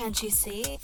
Can't you see?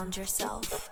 Found yourself.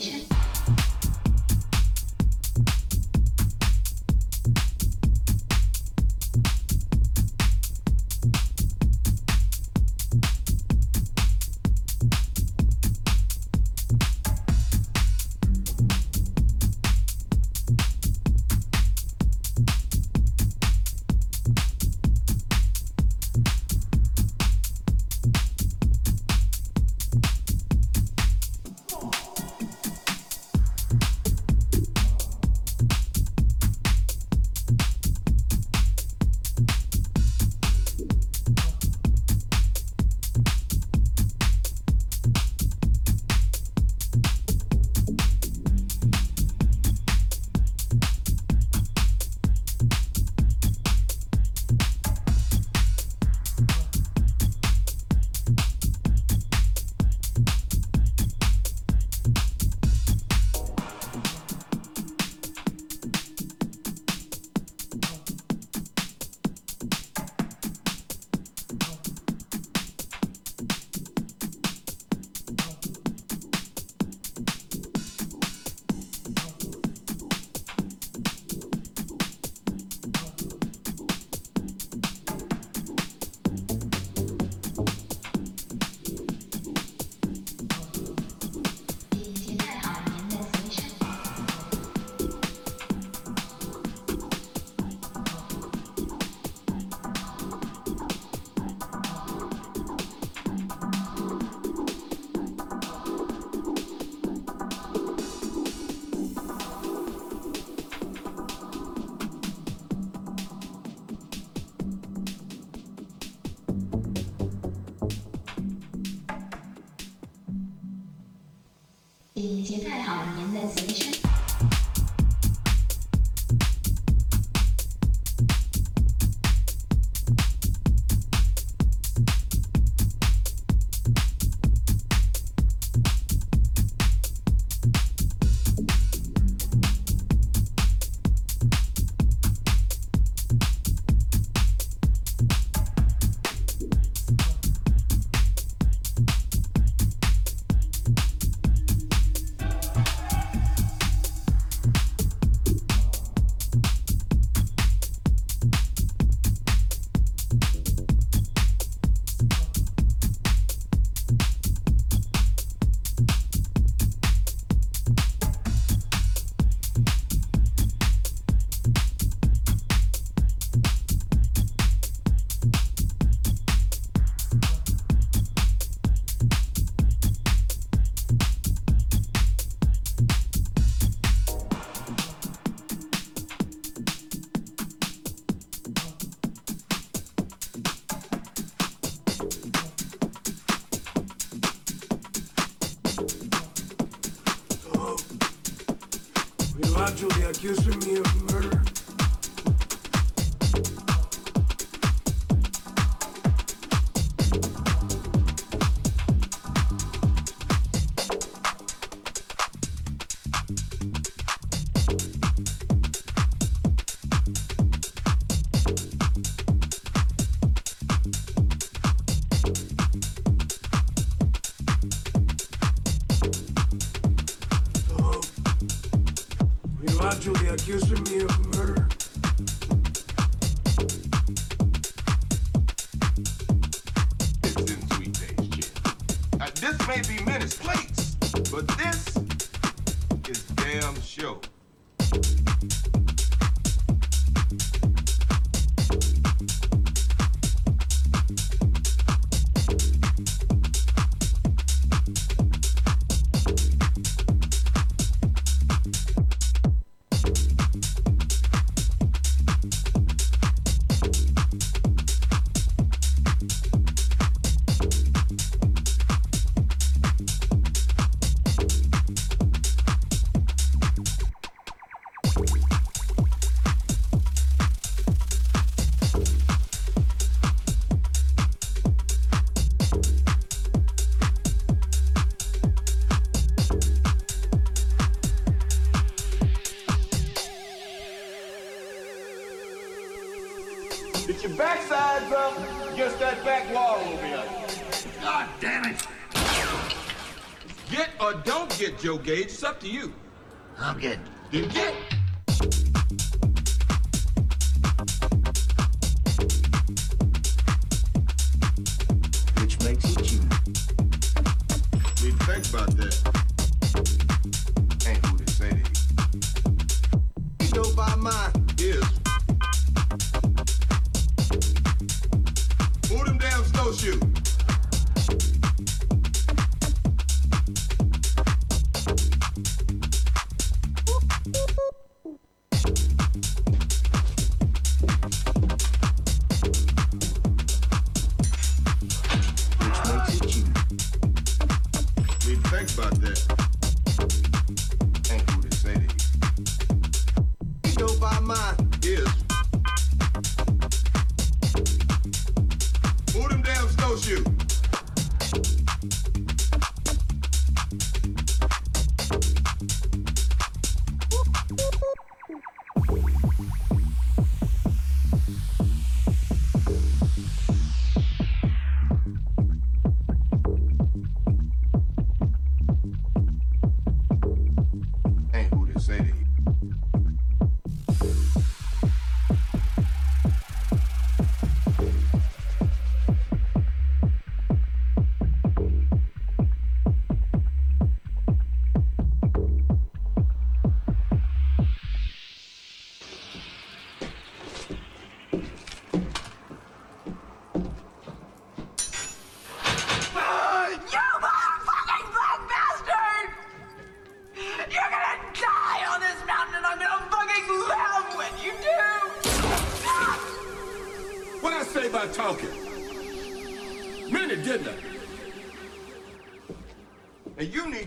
您 back wall will be up. God damn it! Get or don't get Joe Gage, it's up to you. I'm getting. Then get!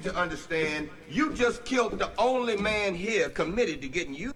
to understand you just killed the only man here committed to getting you.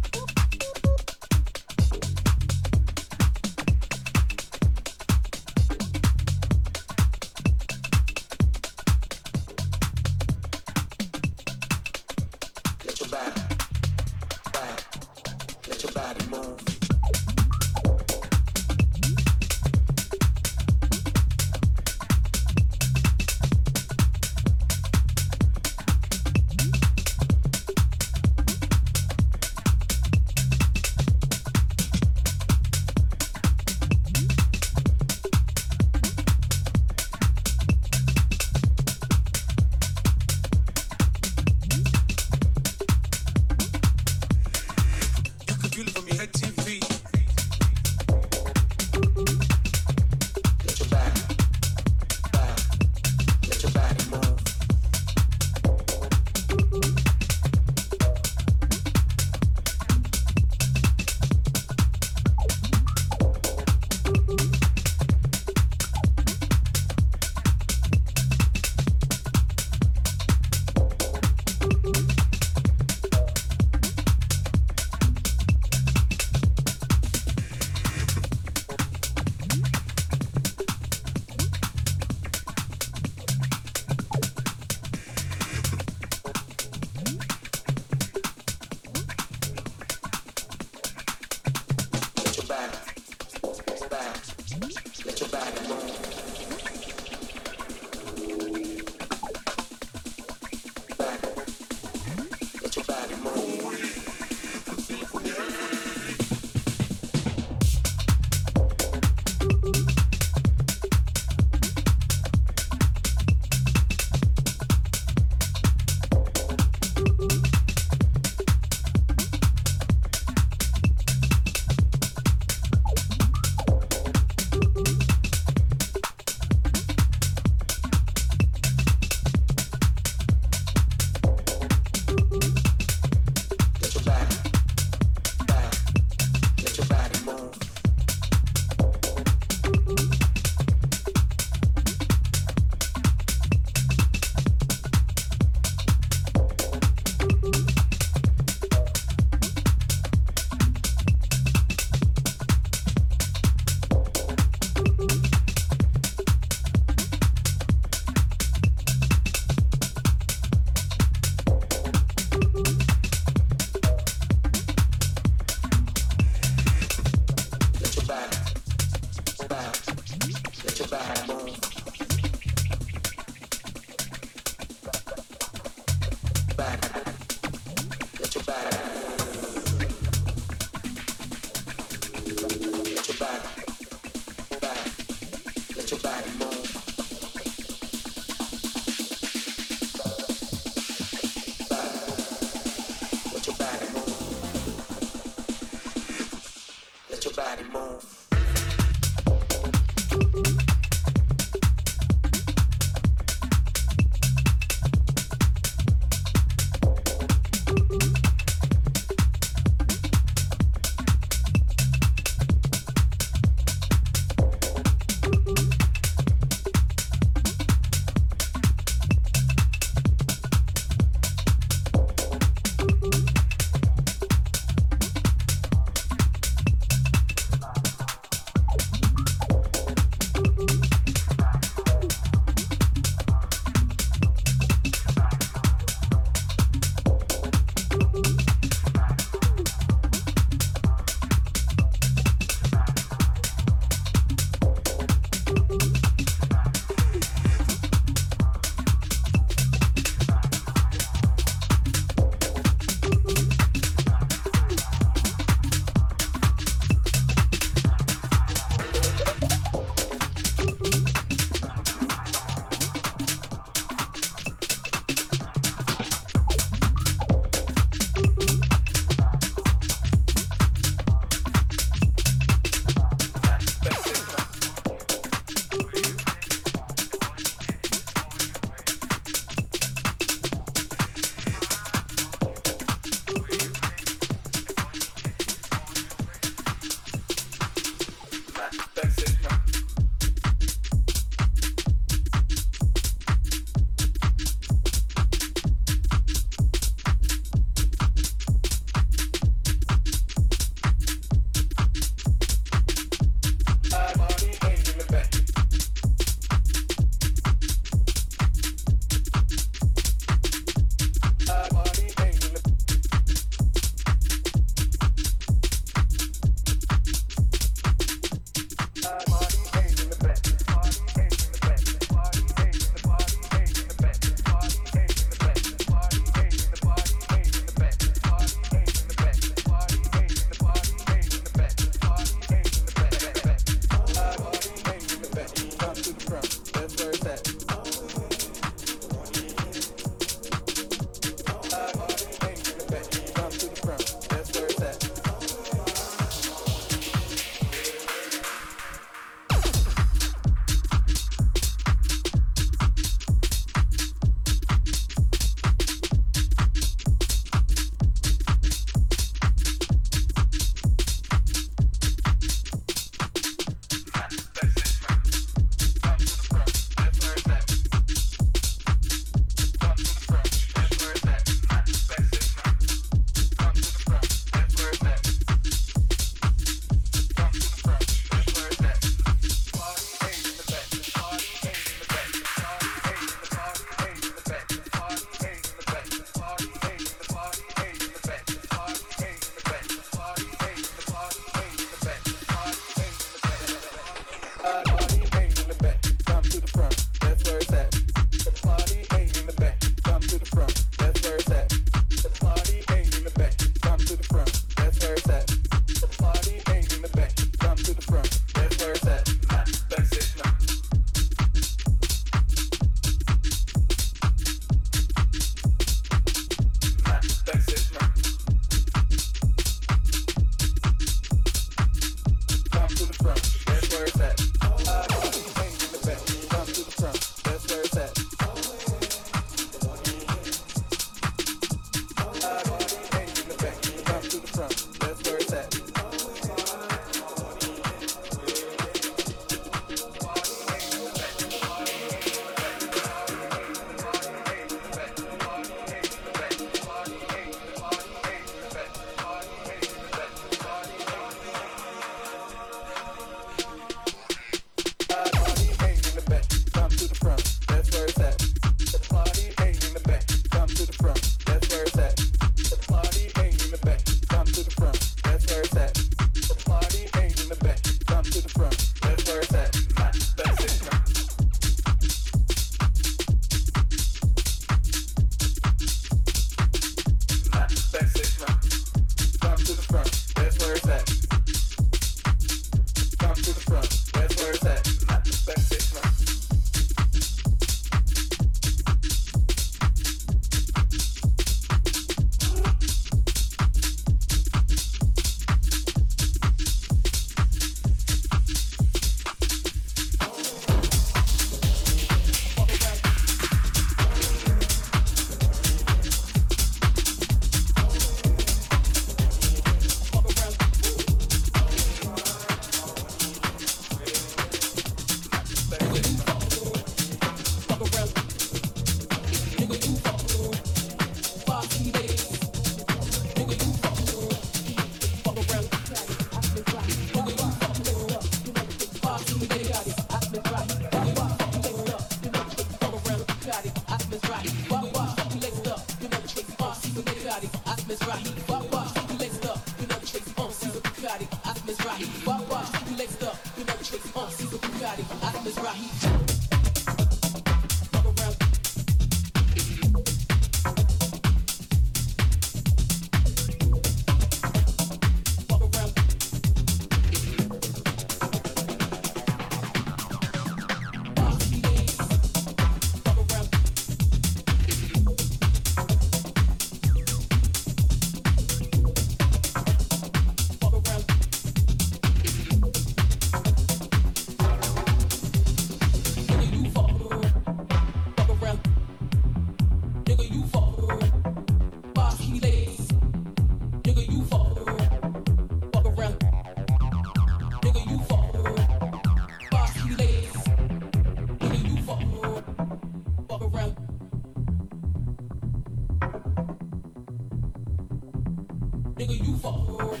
Nigga, you fuck around.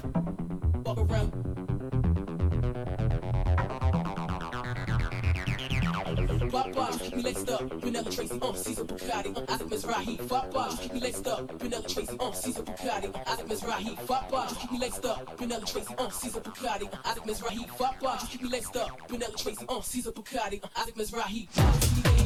Fuck around. Bop bop, keep me laced up. Vanilla Tracy, um, Caesar Bugatti, um, Isaac Mizrahi. Bop bop, keep me laced up. Vanilla Tracy, um, Caesar Bugatti, um, Isaac Mizrahi. Bop bop, keep me laced up. Vanilla Tracy, um, Caesar Bugatti, um, Isaac Mizrahi. Bop bop, keep me laced up. Vanilla Tracy, um, Caesar Bugatti, um, Isaac Mizrahi.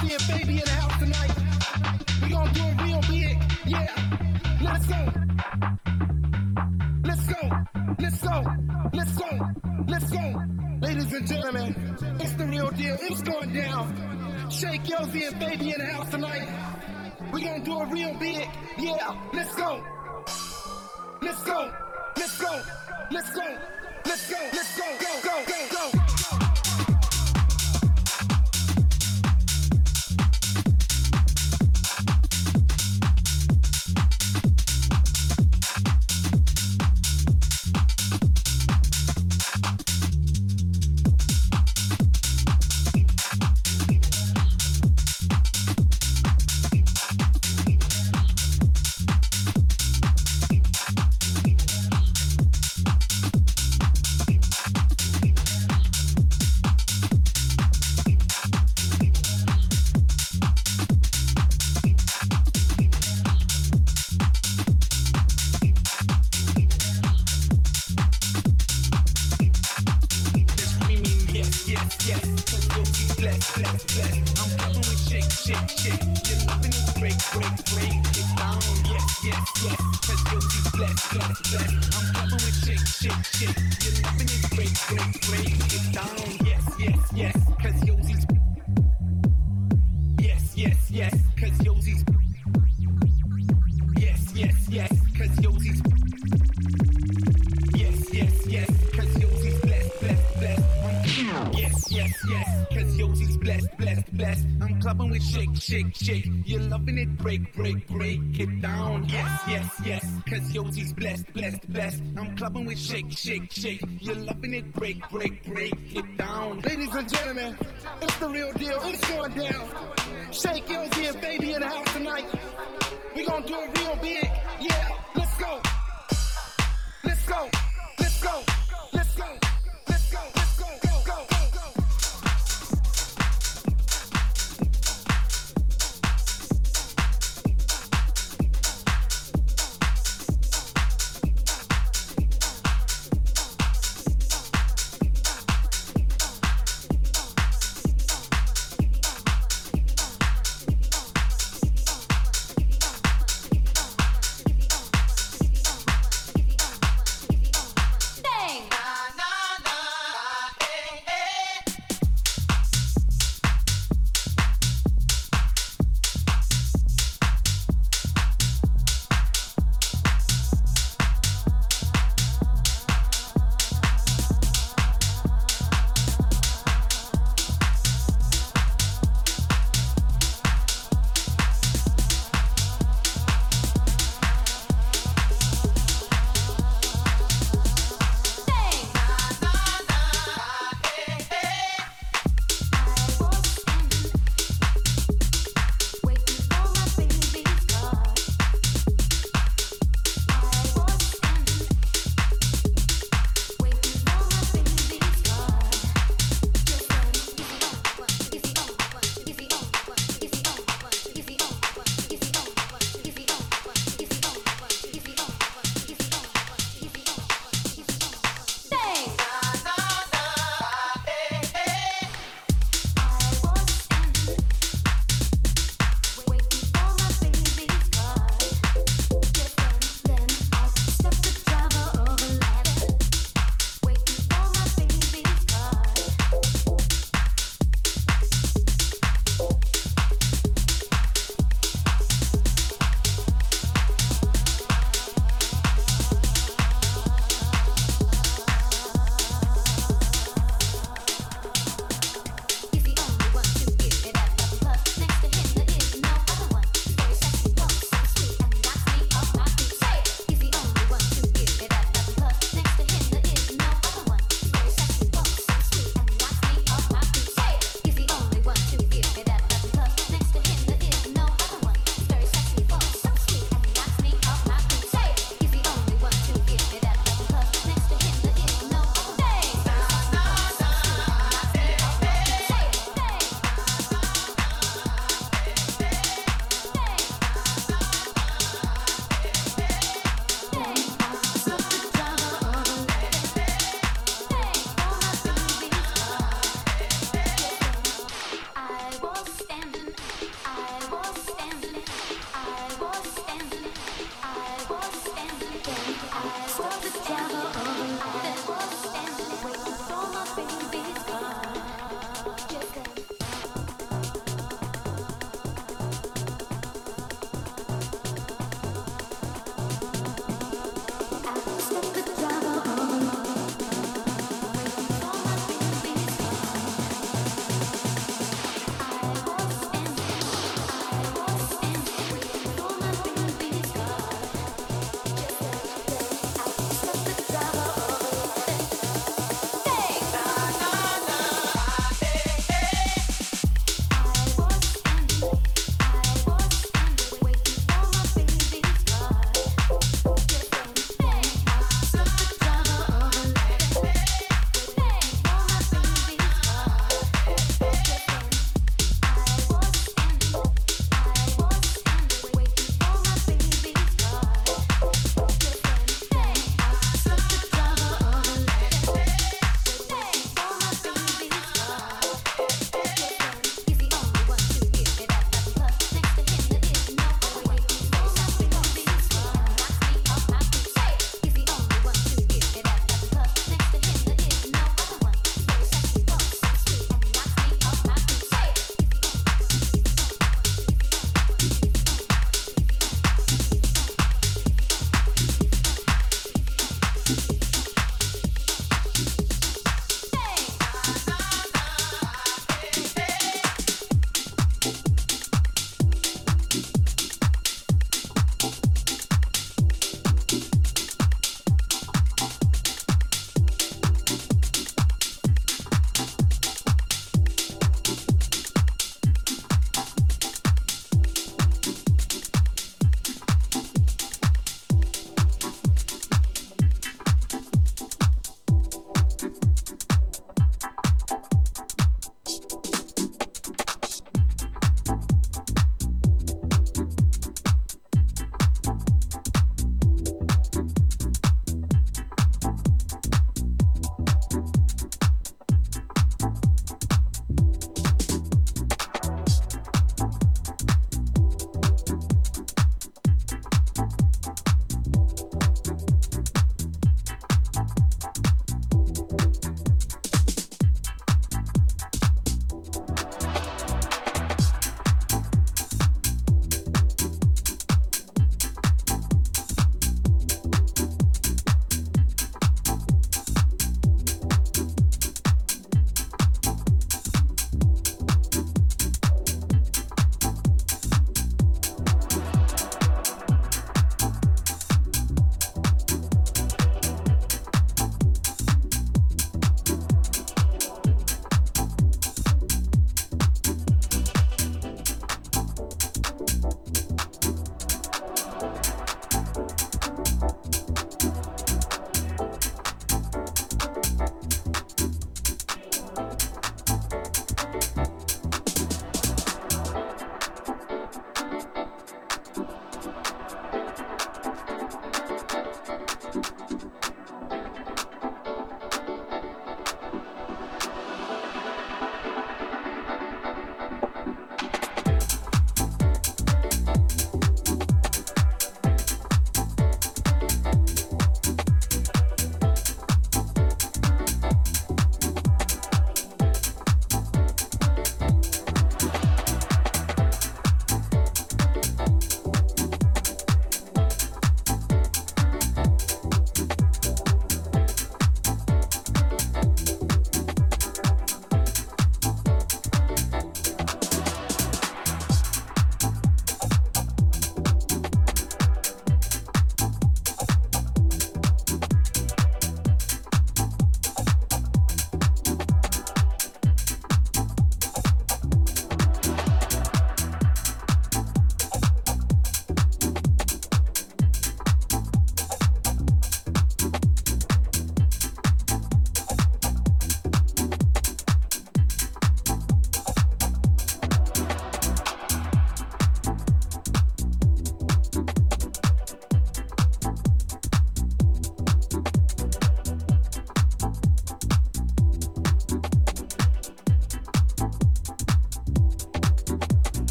Baby in the house tonight. We do it real big. Yeah. Let's go. Let's go. Let's go. Let's go. Let's go. Ladies and gentlemen, it's the real deal. It's going down. Shake Yosi and baby in the house tonight. We gonna do it real big. Yeah. Let's go. Let's go. Let's go. Let's go. Let's go. Let's go. Go. Go. Go. Go. Yes, yes, yes. Cause Yoshi's blessed, blessed, blessed. I'm clubbing with shake, shake, shake. You're loving it, break, break, break it down. Ladies and gentlemen, it's the real deal. It's going down. Shake Yoshi and baby in the house tonight. We gonna do it real big.